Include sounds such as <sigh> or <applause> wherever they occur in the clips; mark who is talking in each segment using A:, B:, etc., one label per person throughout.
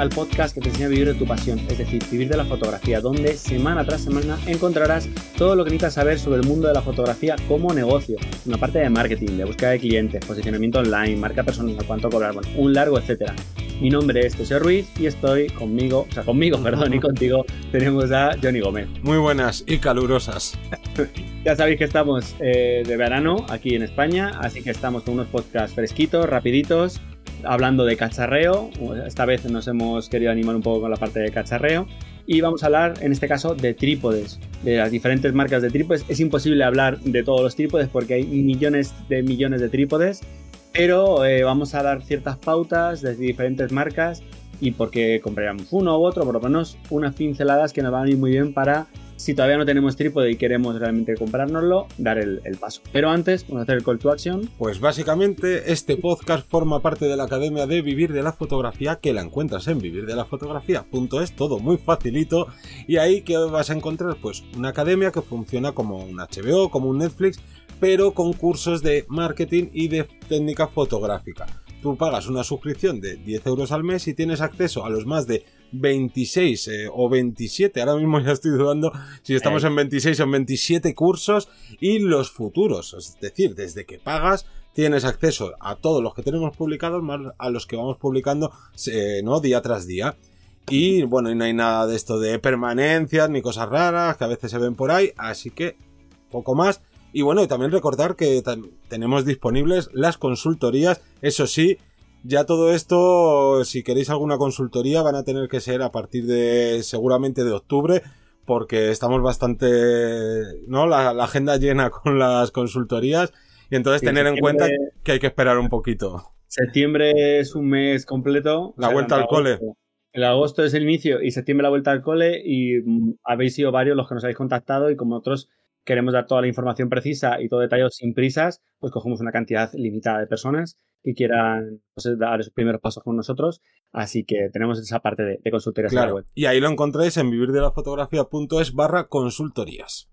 A: al podcast que te enseña a vivir de tu pasión, es decir, vivir de la fotografía, donde semana tras semana encontrarás todo lo que necesitas saber sobre el mundo de la fotografía como negocio, una parte de marketing, de búsqueda de clientes, posicionamiento online, marca personal, cuánto cobrar, bueno, un largo etcétera. Mi nombre es José Ruiz y estoy conmigo, o sea, conmigo, <laughs> perdón, y contigo tenemos a Johnny Gómez.
B: Muy buenas y calurosas. <laughs>
A: ya sabéis que estamos eh, de verano aquí en España, así que estamos con unos podcasts fresquitos, rapiditos, hablando de cacharreo. Esta vez nos hemos querido animar un poco con la parte de cacharreo. Y vamos a hablar, en este caso, de trípodes, de las diferentes marcas de trípodes. Es imposible hablar de todos los trípodes porque hay millones de millones de trípodes pero eh, vamos a dar ciertas pautas de diferentes marcas y porque compraríamos uno u otro, por lo menos unas pinceladas que nos van a ir muy bien para, si todavía no tenemos trípode y queremos realmente comprárnoslo, dar el, paso. Pero antes, vamos a hacer el call to action.
B: Pues básicamente este podcast forma parte de la Academia de Vivir de la Fotografía que la encuentras en vivirdelafotografía.es, todo muy facilito y ahí que vas a encontrar pues una academia que funciona como un HBO, como un Netflix, pero con cursos de marketing y de técnica fotográfica. Tú pagas una suscripción de 10 euros al mes y tienes acceso a los más de 26 eh, o 27, ahora mismo ya estoy dudando si estamos en 26 o en 27 cursos y los futuros, es decir, desde que pagas tienes acceso a todos los que tenemos publicados más a los que vamos publicando eh, ¿no? día tras día. Y bueno, y no hay nada de esto de permanencias ni cosas raras que a veces se ven por ahí, así que poco más. Y bueno, y también recordar que tenemos disponibles las consultorías. Eso sí, ya todo esto, si queréis alguna consultoría, van a tener que ser a partir de seguramente de octubre, porque estamos bastante, ¿no? La, agenda llena con las consultorías. Y entonces tener en cuenta que hay que esperar un poquito.
A: Septiembre es un mes completo.
B: La vuelta al cole.
A: El agosto es el inicio y septiembre la vuelta al cole y mm, habéis sido varios los que nos habéis contactado y como otros queremos dar toda la información precisa y todo detallado sin prisas, pues cogemos una cantidad limitada de personas que quieran pues, dar esos primeros pasos con nosotros. Así que tenemos esa parte de, de consultorías
B: claro. web. Y ahí lo encontráis en vivirdelafotografía.es barra consultorías.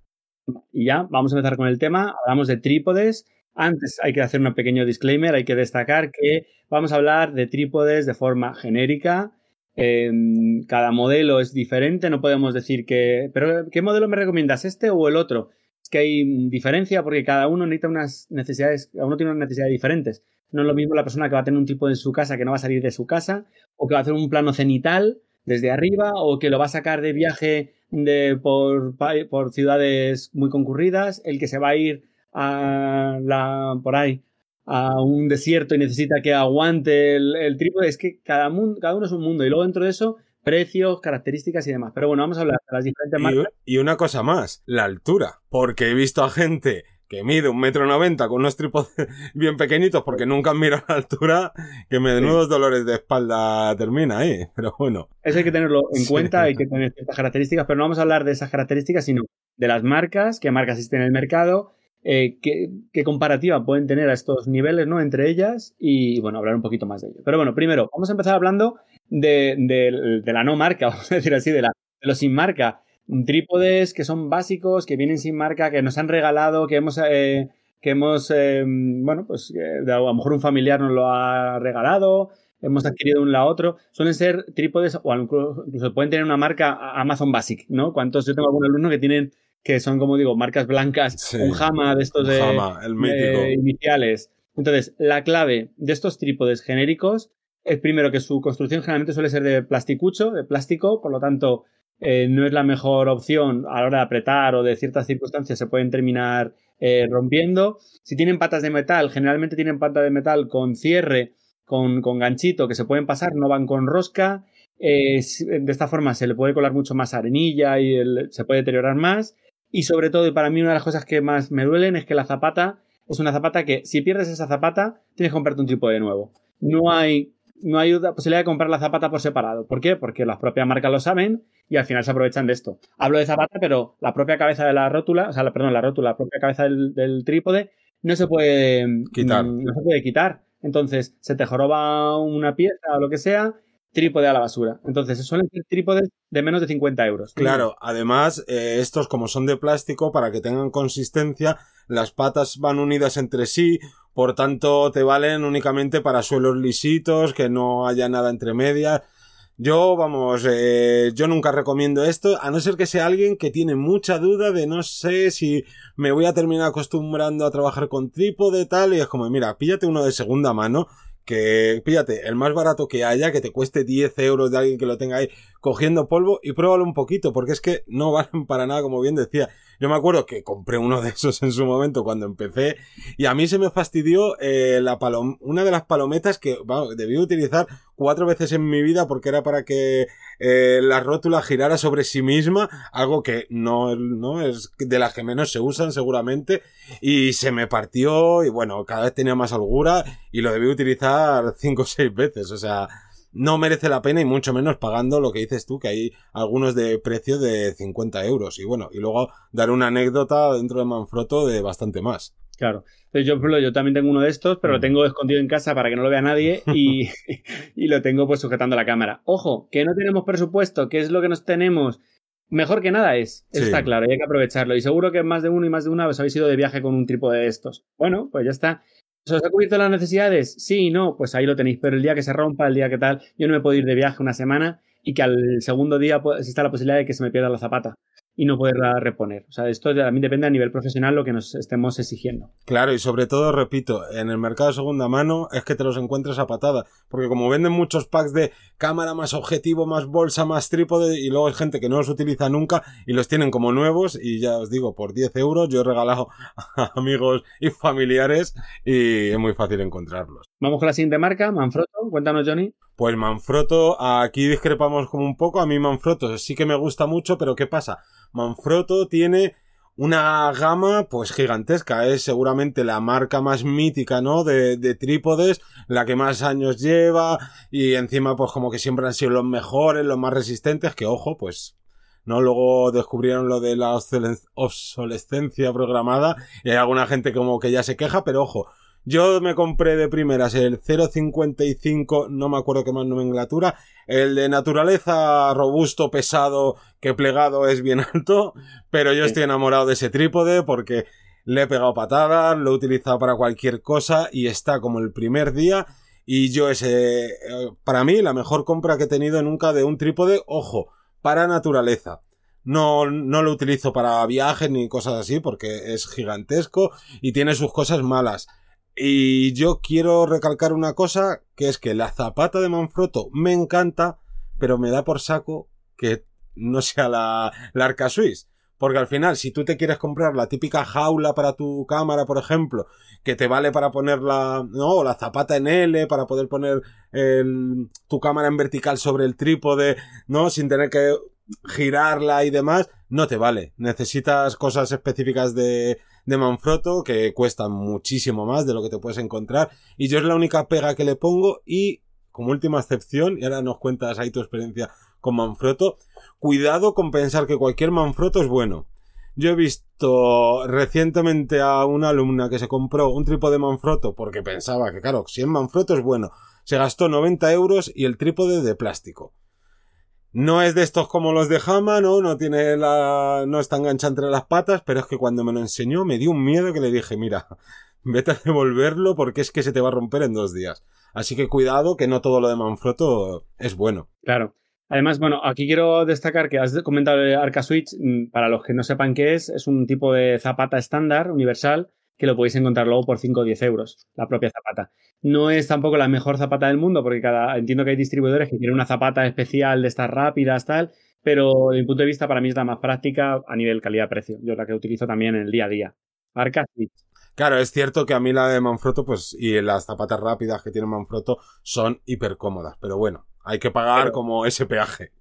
A: Y ya, vamos a empezar con el tema. Hablamos de trípodes. Antes hay que hacer un pequeño disclaimer, hay que destacar que vamos a hablar de trípodes de forma genérica, Em, cada modelo es diferente, no podemos decir que, pero ¿qué modelo me recomiendas, este o el otro? Que hay diferencia porque cada uno necesita unas necesidades, cada uno tiene unas necesidades diferentes. No es lo mismo la persona que va a tener un tipo en su casa que no va a salir de su casa, o que va a hacer un plano cenital desde arriba, o que lo va a sacar de viaje de, por, por ciudades muy concurridas, el que se va a ir a la, por ahí a un desierto y necesita que aguante el, trípode, es que cada, mundo, cada uno es un mundo. Y luego dentro de eso, precios, características y demás. Pero bueno, vamos a hablar de las diferentes marcas.
B: Y una cosa más, la altura. Porque he visto a gente que mide un metro noventa con unos trípodes <laughs> bien pequeñitos porque nunca han mirado la altura, que me nuevos dolores de espalda termina ahí. Pero bueno.
A: Eso hay que tenerlo en cuenta, hay que <laughs> tener ciertas características, pero no vamos a hablar de esas características, sino de las marcas, qué marcas existen en el mercado, eh, qué, comparativa pueden tener a estos niveles, ¿no? Entre ellas y, bueno, hablar un poquito más de ello. Pero bueno, primero, vamos a empezar hablando de, la no marca, <laughs> vamos a decir así, de, la, de los sin marca. Trípodes que son básicos, que vienen sin marca, que nos han regalado, que hemos, eh, que hemos, eh, bueno, pues a lo mejor un familiar nos lo ha regalado, hemos adquirido un la otro. Suelen ser trípodes o incluso pueden tener una marca Amazon Basic, ¿no? ¿Cuántos? Yo tengo algún alumno que tienen que son, como digo, marcas blancas, un Hama de estos de, iniciales. Entonces, la clave de estos trípodes genéricos es primero que su construcción generalmente suele ser de plasticucho, de plástico, por lo tanto, eh, no es la mejor opción a la hora de apretar o de ciertas circunstancias se pueden terminar eh, rompiendo. Si tienen patas de metal, generalmente tienen patas de metal con cierre, con, ganchito que se pueden pasar, no van con rosca. Eh, de esta forma se le puede colar mucho más arenilla y se puede deteriorar más. Y sobre todo, y para mí una de las cosas que más me duelen es que la zapata es una zapata que si pierdes esa zapata, tienes que comprarte un trípode de nuevo. No hay, no hay posibilidad de comprar la zapata por separado. ¿Por qué? Porque las propias marcas lo saben y al final se aprovechan de esto. Hablo de zapata, pero la propia cabeza de la rótula, o sea, perdón, la rótula, la propia cabeza del, trípode, no se puede quitar. No se puede quitar. Entonces, se te joroba una pieza o lo que sea trípode a la basura. Entonces, suelen ser trípodes de menos de 50 euros.
B: Claro, además, eh, estos como son de plástico, para que tengan consistencia, las patas van unidas entre sí, por tanto, te valen únicamente para suelos lisitos, que no haya nada entre medias. Yo, vamos, eh, yo nunca recomiendo esto, a no ser que sea alguien que tiene mucha duda de no sé si me voy a terminar acostumbrando a trabajar con trípode tal, y es como, mira, píllate uno de segunda mano, que píllate el más barato que haya, que te cueste 10 euros de alguien que lo tenga ahí cogiendo polvo y pruébalo un poquito, porque es que no <laughs> valen para nada, como bien decía. Yo me acuerdo que compré uno de esos en su momento cuando empecé y a mí se me fastidió eh, la palom una de las palometas que debí utilizar cuatro veces en mi vida porque era para que eh, la rótula girara sobre sí misma, algo que no, no es de las que menos se usan seguramente y se me partió y bueno, cada vez tenía más holgura y lo debí utilizar cinco o seis veces, o sea, no merece la pena y mucho menos pagando lo que dices tú, que hay algunos de precio de 50 euros. Y bueno, y luego dar una anécdota dentro de Manfrotto de bastante más.
A: Claro. Entonces yo, yo también tengo uno de estos, pero lo mm. tengo escondido en casa para que no lo vea nadie <laughs> y, y lo tengo pues sujetando la cámara. Ojo, que no tenemos presupuesto, que es lo que nos tenemos. Mejor que nada es, eso está claro, y hay que aprovecharlo. Y seguro que más de uno y más de una os habéis ido de viaje con un trípode de estos. Bueno, pues ya está. ¿Os ha cubierto las necesidades? Sí, no, pues ahí lo tenéis. Pero el día que se rompa, el día que tal, yo no me puedo ir de viaje una semana y que al segundo día exista la posibilidad de que se me pierda la zapata y no poderla reponer. O sea, esto también depende a nivel profesional lo que nos estemos exigiendo.
B: Claro, y sobre todo, repito, en el mercado de segunda mano es que te los encuentres a patada. Porque como venden muchos packs de cámara más objetivo, más bolsa, más trípode, y luego hay gente que no los utiliza nunca y los tienen como nuevos, y ya os digo, por 10 euros yo he regalado <laughs> a amigos y familiares y es muy fácil encontrarlos.
A: Vamos con la siguiente marca, Manfrotto. Cuéntanos, Johnny.
B: Pues Manfrotto, aquí discrepamos como un poco. A mí Manfrotto sí que me gusta mucho, pero ¿qué pasa? Manfrotto tiene una gama pues gigantesca, es seguramente la marca más mítica, ¿no? De, de, trípodes, la que más años lleva y encima pues como que siempre han sido los mejores, los más resistentes, que ojo, pues ¿no? Luego descubrieron lo de la obsolescencia programada y hay alguna gente como que ya se queja, pero ojo, yo me compré de primeras el 0.55, no me acuerdo qué más nomenclatura, el de naturaleza robusto, pesado, que plegado es bien <laughs> alto, pero yo estoy enamorado de ese trípode porque le he pegado patadas, lo he utilizado para cualquier cosa y está como el primer día y yo ese, eh, para mí, la mejor compra que he tenido nunca de un trípode, ojo, para naturaleza. No, no lo utilizo para viajes ni cosas así porque es gigantesco y tiene sus cosas malas. Y yo quiero recalcar una cosa, que es que la zapata de Manfrotto me encanta, pero me da por saco que no sea la, la Arca Swiss. Porque al final, si tú te quieres comprar la típica jaula para tu cámara, por ejemplo, que te vale para ponerla, no, la zapata en L, para poder poner tu cámara en vertical sobre el trípode, no, sin tener que girarla y demás, no te vale. Necesitas cosas específicas de, de Manfrotto que cuestan muchísimo más de lo que te puedes encontrar. Y yo es la única pega que le pongo y como última excepción, y ahora nos cuentas ahí tu experiencia con Manfrotto, cuidado con pensar que cualquier Manfrotto es bueno. Yo he visto recientemente a una alumna que se compró un trípode de Manfrotto porque pensaba que, claro, si en Manfrotto es bueno, se gastó 90 euros y el trípode de plástico. No es de estos como los de Hama, ¿no? No tiene la. no está enganchado entre las patas, pero es que cuando me lo enseñó me dio un miedo que le dije, mira, <laughs> vete a devolverlo porque es que se te va a romper en dos días. Así que cuidado que no todo lo de Manfrotto es bueno.
A: Claro. Además, bueno, aquí quiero destacar que has comentado el Arca Switch, mm, para los que no sepan qué es, es un tipo de zapata estándar, universal, que lo podéis encontrar luego por 5 o 10 euros, la propia zapata. No es tampoco la mejor zapata del mundo, porque cada, entiendo que hay distribuidores que tienen una zapata especial de estas rápidas, tal, pero desde mi punto de vista para mí es la más práctica a nivel calidad-precio. Yo la que utilizo también en el día a día. Arca
B: Claro, es cierto que a mí la de Manfrotto, pues, y las zapatas rápidas que tiene Manfrotto son hiper cómodas, pero bueno, hay que pagar como ese peaje.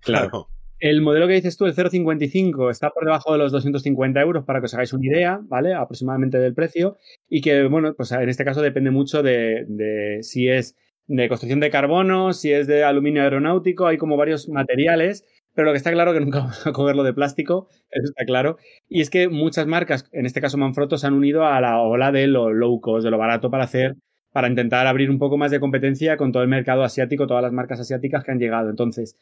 A: claro. <laughs> El modelo que dices tú, el 0.55, está por debajo de los 250 euros para que os hagáis una idea, ¿vale? Aproximadamente del precio. Y que, bueno, pues en este caso depende mucho de, si es de construcción de carbono, si es de aluminio aeronáutico, hay como varios materiales, pero lo que está claro es que nunca <laughs> vamos a cogerlo de plástico, eso está claro. Y es que muchas marcas, en este caso Manfrotto, se han unido a la ola de lo low cost, de lo barato para hacer, para intentar abrir un poco más de competencia con todo el mercado asiático, todas las marcas asiáticas que han llegado. Entonces,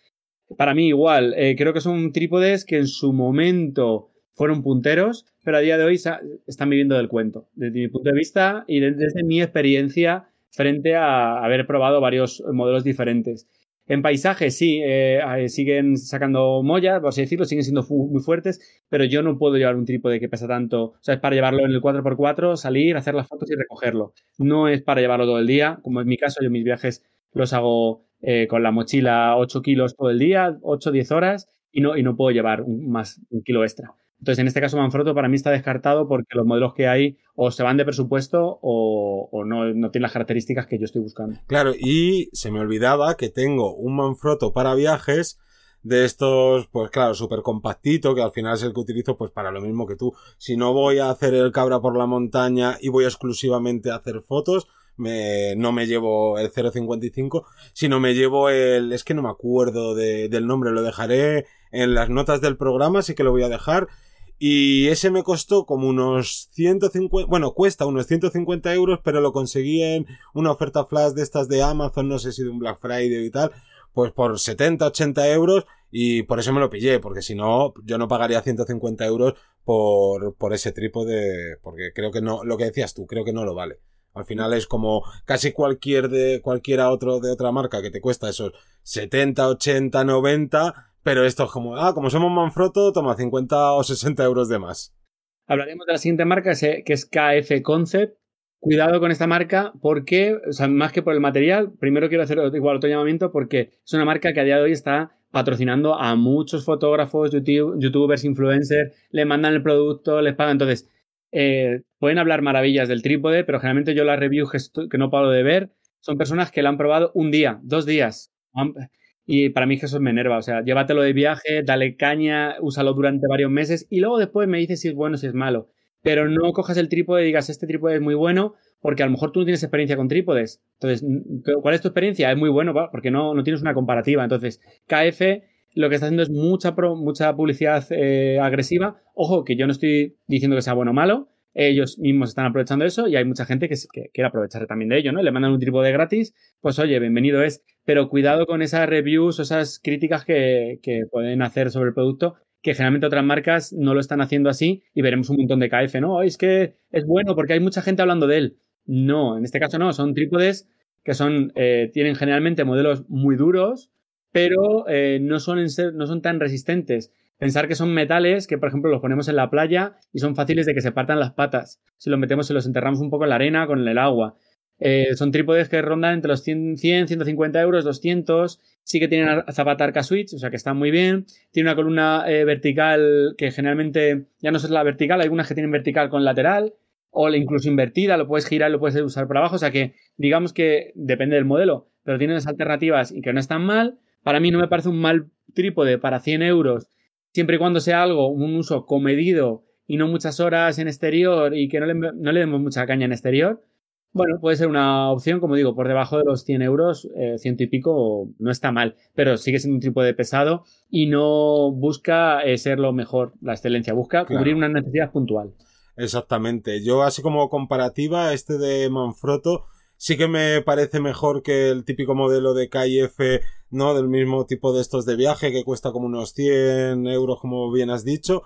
A: para mí igual, eh, creo que son trípodes que en su momento fueron punteros, pero a día de hoy están viviendo del cuento, desde mi punto de vista y desde mi experiencia frente a haber probado varios modelos diferentes. En paisaje, sí, eh, siguen sacando mollas, por así decirlo, siguen siendo muy fuertes, pero yo no puedo llevar un trípode que pesa tanto. O sea, es para llevarlo en el 4x4, salir, hacer las fotos y recogerlo. No es para llevarlo todo el día, como es mi caso, yo mis viajes los hago eh, con la mochila 8 kilos todo el día, 8 10 horas, y no, y no puedo llevar un, más un kilo extra. Entonces, en este caso, Manfrotto para mí está descartado porque los modelos que hay o se van de presupuesto o, no, no, tienen las características que yo estoy buscando.
B: Claro, y se me olvidaba que tengo un Manfrotto para viajes de estos, pues claro, súper compactito, que al final es el que utilizo pues para lo mismo que tú. Si no voy a hacer el cabra por la montaña y voy exclusivamente a hacer fotos, me, no me llevo el 0.55, sino me llevo el, es que no me acuerdo del nombre, lo dejaré en las notas del programa, así que lo voy a dejar. Y ese me costó como unos 150, bueno, cuesta unos 150 euros, pero lo conseguí en una oferta flash de estas de Amazon, no sé si de un Black Friday y tal, pues por 70, 80 euros y por eso me lo pillé, porque si no, yo no pagaría 150 euros por, por ese trípode, porque creo que no, lo que decías tú, creo que no lo vale. Al final es como casi cualquier de, cualquiera otro de otra marca que te cuesta esos 70, 80, 90, pero esto es como, ah, como somos Manfrotto, toma 50 o 60 euros de más.
A: Hablaremos de la siguiente marca, que es KF Concept. Cuidado con esta marca porque, o sea, más que por el material, primero quiero hacer igual otro llamamiento porque es una marca que a día de hoy está patrocinando a muchos fotógrafos, youtubers, influencers, le mandan el producto, les pagan. Entonces, eh, pueden hablar maravillas del trípode, pero generalmente yo las reviews que, no paro de ver son personas que lo han probado un día, dos días. Y para mí que eso me enerva. O sea, llévatelo de viaje, dale caña, úsalo durante varios meses y luego después me dices si es bueno o si es malo. Pero no cojas el trípode y digas, este trípode es muy bueno, porque a lo mejor tú no tienes experiencia con trípodes. Entonces, ¿cuál es tu experiencia? Es muy bueno, porque no, no tienes una comparativa. Entonces, KF lo que está haciendo es mucha, mucha publicidad eh, agresiva. Ojo, que yo no estoy diciendo que sea bueno o malo, ellos mismos están aprovechando eso y hay mucha gente que, quiere aprovechar también de ello, ¿no? Le mandan un trípode gratis, pues oye, bienvenido es, pero cuidado con esas reviews o esas críticas que, pueden hacer sobre el producto, que generalmente otras marcas no lo están haciendo así y veremos un montón de KF, ¿no? Es que es bueno porque hay mucha gente hablando de él. No, en este caso no, son trípodes que son, eh, tienen generalmente modelos muy duros, pero eh, no, son no son tan resistentes. Pensar que son metales que, por ejemplo, los ponemos en la playa y son fáciles de que se partan las patas. Si los metemos y los enterramos un poco en la arena con el agua. Eh, son trípodes que rondan entre los 100, 150 euros, 200. Sí que tienen Zapata Arca Switch, o sea que están muy bien. Tiene una columna eh, vertical que generalmente ya no es la vertical, hay algunas que tienen vertical con lateral o incluso invertida, lo puedes girar, lo puedes usar por abajo. O sea que digamos que depende del modelo, pero tienes alternativas y que no están mal. Para mí no me parece un mal trípode para 100 euros siempre y cuando sea algo, un uso comedido y no muchas horas en exterior y que no le, no le demos mucha caña en exterior, bueno, puede ser una opción, como digo, por debajo de los 100 euros, eh, ciento y pico, no está mal, pero sigue siendo un tipo de pesado y no busca eh, ser lo mejor, la excelencia, busca cubrir una necesidad puntual.
B: Exactamente. Yo, así como comparativa, este de Manfrotto sí que me parece mejor que el típico modelo de KIF, ¿no? Del mismo tipo de estos de viaje que cuesta como unos 100 euros, como bien has dicho.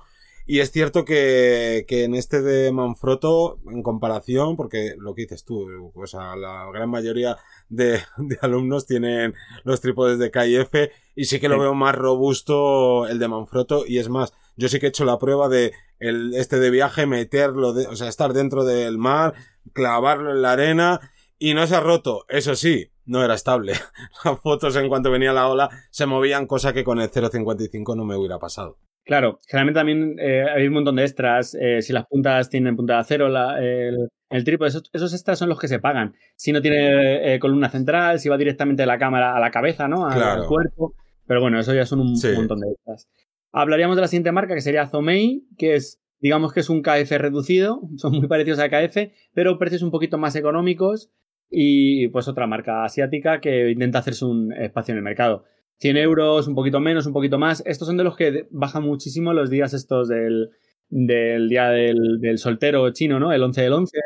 B: Y es cierto que, que en este de Manfrotto, en comparación, porque lo que dices tú, pues a la gran mayoría de, de alumnos tienen los trípodes de KIF y sí que lo veo más robusto el de Manfrotto y es más, yo sí que he hecho la prueba de el, este de viaje, meterlo, de, o sea, estar dentro del mar, clavarlo en la arena y no se ha roto, eso sí, no era estable. <laughs> Las fotos en cuanto venía la ola se movían, cosa que con el 0.55 no me hubiera pasado.
A: Claro, generalmente también eh, hay un montón de extras. Eh, si las puntas tienen punta de acero, el, el, trípode, esos, extras son los que se pagan. Si no tiene eh, columna central, si va directamente de la cámara a la cabeza, ¿no? Al, cuerpo. Pero bueno, eso ya son un, montón de extras. Hablaríamos de la siguiente marca, que sería Zomei, que es, digamos que es un KF reducido. <laughs> Son muy parecidos a KF, pero precios un poquito más económicos y pues otra marca asiática que intenta hacerse un espacio en el mercado. 100 euros, un poquito menos, un poquito más. Estos son de los que bajan muchísimo los días estos del, del día del, del, soltero chino, ¿no? El 11 del 11,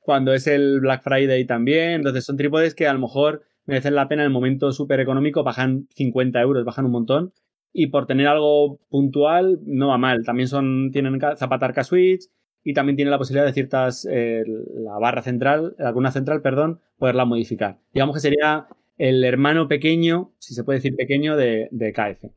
A: cuando es el Black Friday también. Entonces son trípodes que a lo mejor merecen la pena en el momento súper económico, bajan 50 euros, bajan un montón. Y por tener algo puntual, no va mal. También son, tienen Zapatarca Switch, y también tiene la posibilidad de ciertas, eh, la barra central, la cuna central, perdón, poderla modificar. Digamos que sería el hermano pequeño, si se puede decir pequeño, de, de KF.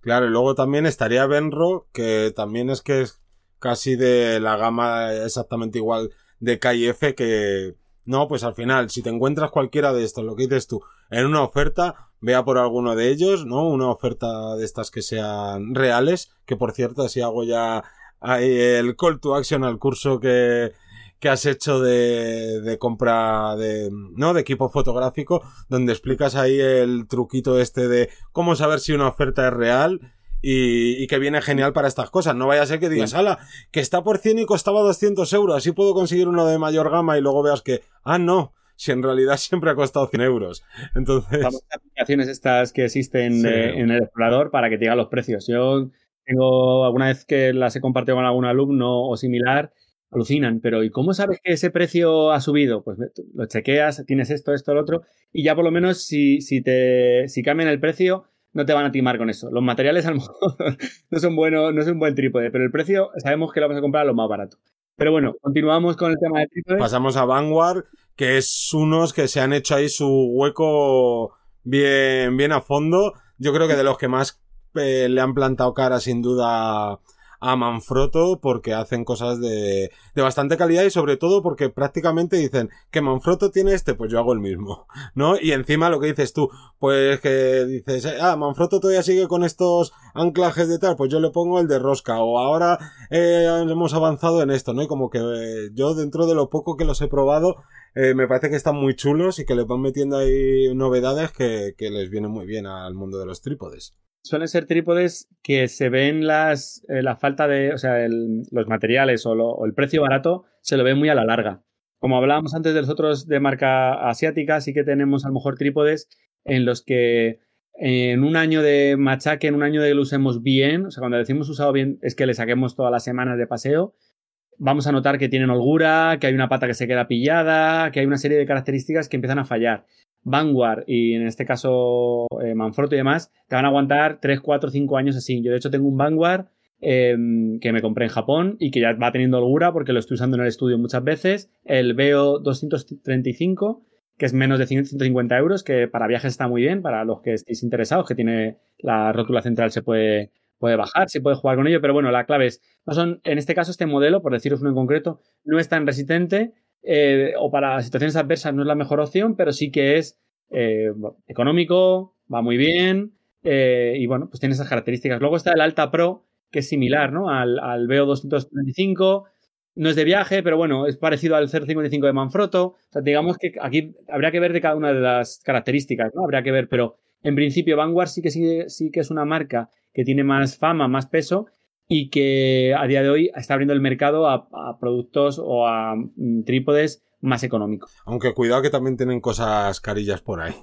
B: Claro, y luego también estaría Benro, que también es que es casi de la gama exactamente igual de KF que... No, pues al final, si te encuentras cualquiera de estos, lo que dices tú, en una oferta, vea por alguno de ellos, ¿no? Una oferta de estas que sean reales, que por cierto, si hago ya el call to action al curso que, que has hecho de, de compra de, ¿no? De equipo fotográfico, donde explicas ahí el truquito este de cómo saber si una oferta es real y, y, que viene genial para estas cosas. No vaya a ser que digas, ala, que está por 100 y costaba 200 euros, así puedo conseguir uno de mayor gama y luego veas que, ah, no, si en realidad <laughs> siempre ha costado 100 euros. Entonces...
A: Las aplicaciones estas que existen eh, en el explorador para que te digan los precios. Yo tengo alguna vez que las he compartido con algún alumno o similar alucinan, pero ¿y cómo sabes que ese precio ha subido? Pues lo chequeas, tienes esto, esto, lo otro, y ya por lo menos si, si, te, si cambian el precio, no te van a timar con eso. Los materiales a lo <laughs> mejor no son buenos, no es un buen trípode, pero el precio sabemos que lo vamos a comprar a lo más barato. Pero bueno, continuamos con el tema de trípodes.
B: Pasamos a Vanguard, que es unos que se han hecho ahí su hueco bien, bien a fondo. Yo creo que de los que más eh, le han plantado cara sin duda a Manfrotto porque hacen cosas de, de bastante calidad y sobre todo porque prácticamente dicen que Manfrotto tiene este, pues yo hago el mismo, <laughs> ¿no? Y encima lo que dices tú, pues que dices, ah, Manfrotto todavía sigue con estos anclajes de tal, pues yo le pongo el de rosca o ahora eh, hemos avanzado en esto, ¿no? Y como que eh, yo dentro de lo poco que los he probado, eh, me parece que están muy chulos y que les van metiendo ahí novedades que, que les vienen muy bien al mundo de los trípodes
A: suelen ser trípodes que se ven las, eh, la falta de, o sea, los materiales o, el precio barato se lo ve muy a la larga. Como hablábamos antes de los otros de marca asiática, sí que tenemos a lo mejor trípodes en los que en un año de machaque, en un año de que lo usemos bien, o sea, cuando decimos usado bien es que le saquemos todas las semanas de paseo, vamos a notar que tienen holgura, que hay una pata que se queda pillada, que hay una serie de características que empiezan a fallar. Vanguard y en este caso eh, y demás, te van a aguantar 3, 4, 5 años así. Yo de hecho tengo un Vanguard em, que me compré en Japón y que ya va teniendo holgura porque lo estoy usando en el estudio muchas veces. El Veo 235, que es menos de 150 euros, que para viajes está muy bien, para los que estéis interesados, que tiene la rótula central se puede, puede bajar, se puede jugar con ello, pero bueno, la clave es, no son, en este caso este modelo, por deciros uno en concreto, no es tan resistente eh, o para situaciones adversas no es la mejor opción, pero sí que es eh, económico, va muy bien eh, y bueno, pues tiene esas características. Luego está el Alta Pro, que es similar ¿no? al, al VO 235. No es de viaje, pero bueno, es parecido al 055 de Manfrotto. Digamos que aquí habría que ver de cada una de las características, ¿no? Habría que ver, pero en principio Vanguard sí que, sí, sí que es una marca que tiene más fama, más peso y que a día de hoy está abriendo el mercado a, productos o a mm, trípodes más económicos.
B: Aunque cuidado que también tienen cosas carillas por ahí.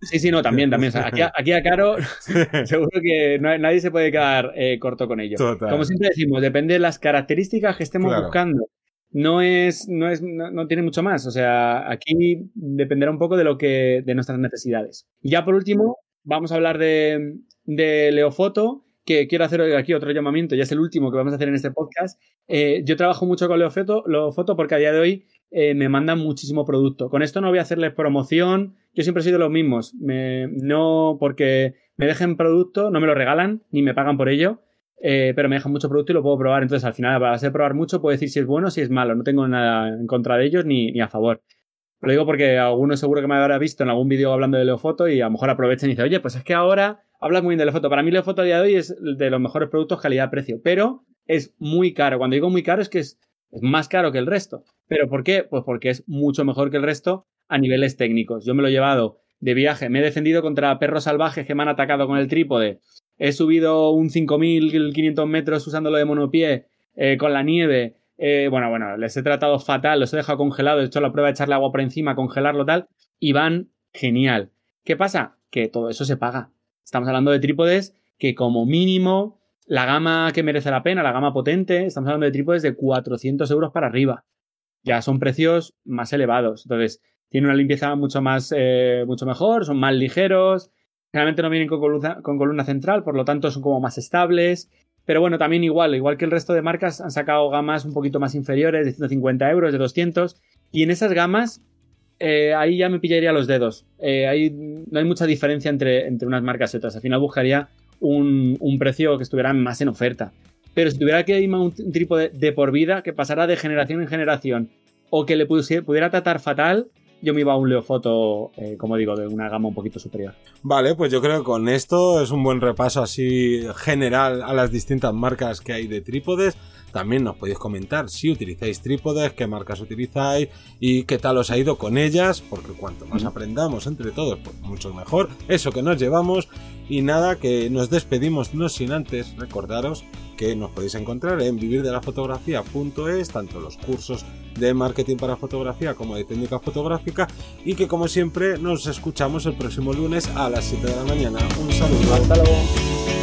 A: Sí, sí, no, también, también. aquí, a, Caro <laughs> seguro que nadie se puede quedar eh, corto con ello. Como siempre decimos, depende de las características que estemos buscando. No es, no es, no, tiene mucho más. O sea, aquí dependerá un poco de lo que, de nuestras necesidades. Y ya por último, vamos a hablar de, de Leofoto que quiero hacer aquí otro llamamiento, ya es el último que vamos a hacer en este podcast. Eh, yo trabajo mucho con Leofoto, Foto porque a día de hoy eh, me mandan muchísimo producto. Con esto no voy a hacerles promoción, yo siempre he sido los mismos. no porque me dejen producto, no me lo regalan ni me pagan por ello, eh, pero me dejan mucho producto y lo puedo probar. Entonces al final, para hacer probar mucho, puedo decir si es bueno o si es malo. No tengo nada en contra de ellos ni, ni a favor. Lo digo porque alguno seguro que me habrá visto en algún vídeo hablando de Leofoto y a lo mejor aprovechen y dicen, oye, pues es que ahora hablas muy bien de Leofoto. Para mí Leofoto a día de hoy es de los mejores productos calidad-precio, pero es muy caro. Cuando digo muy caro es que es, más caro que el resto. ¿Pero por qué? Pues porque es mucho mejor que el resto a niveles técnicos. Yo me lo he llevado de viaje, me he defendido contra perros salvajes que me han atacado con el trípode, he subido un 5.500 metros usándolo de monopié eh, con la nieve, eh, bueno, bueno, les he tratado fatal, los he dejado congelados, he hecho la prueba de echarle agua por encima, congelarlo tal, y van genial. ¿Qué pasa? Que todo eso se paga. Estamos hablando de trípodes que como mínimo la gama que merece la pena, la gama potente, estamos hablando de trípodes de 400 euros para arriba. Ya son precios más elevados. Entonces, tiene una limpieza mucho más, eh, mucho mejor, son más ligeros, generalmente no vienen con con columna central, por lo tanto son como más estables pero bueno, también igual, igual que el resto de marcas han sacado gamas un poquito más inferiores, de 150 euros, de 200. Y en esas gamas eh, ahí ya me pillaría los dedos. Eh, no hay mucha diferencia entre, entre unas marcas y otras. Al final buscaría un, un precio que estuviera más en oferta. Pero si tuviera que irme un, un trípode de por vida, que pasara de generación en generación, o que le pudiera tratar fatal, yo me iba a un Leofoto, eh, como digo, de una gama un poquito superior.
B: Vale, pues yo creo que con esto es un buen repaso así general a las distintas marcas que hay de trípodes. También nos podéis comentar si utilizáis trípodes, qué marcas utilizáis y qué tal os ha ido con ellas, porque cuanto más aprendamos entre todos, pues mucho mejor. Eso que nos llevamos. Y nada, que nos despedimos, no sin antes recordaros que nos podéis encontrar en vivirdelafotografía.es, tanto los cursos de marketing para fotografía como de técnica fotográfica, y que como siempre nos escuchamos el próximo lunes a las 7 de la mañana. Un saludo.
A: Hasta luego.